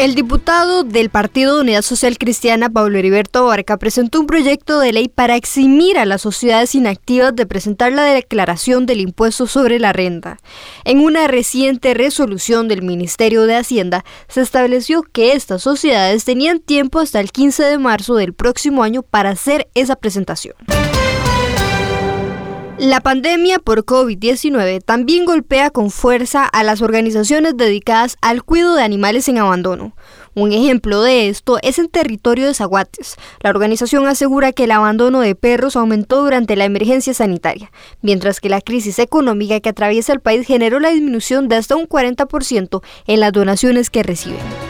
El diputado del Partido de Unidad Social Cristiana, Pablo Heriberto Abarca, presentó un proyecto de ley para eximir a las sociedades inactivas de presentar la declaración del impuesto sobre la renta. En una reciente resolución del Ministerio de Hacienda, se estableció que estas sociedades tenían tiempo hasta el 15 de marzo del próximo año para hacer esa presentación. La pandemia por COVID-19 también golpea con fuerza a las organizaciones dedicadas al cuidado de animales en abandono. Un ejemplo de esto es en territorio de Zaguates. La organización asegura que el abandono de perros aumentó durante la emergencia sanitaria, mientras que la crisis económica que atraviesa el país generó la disminución de hasta un 40% en las donaciones que reciben.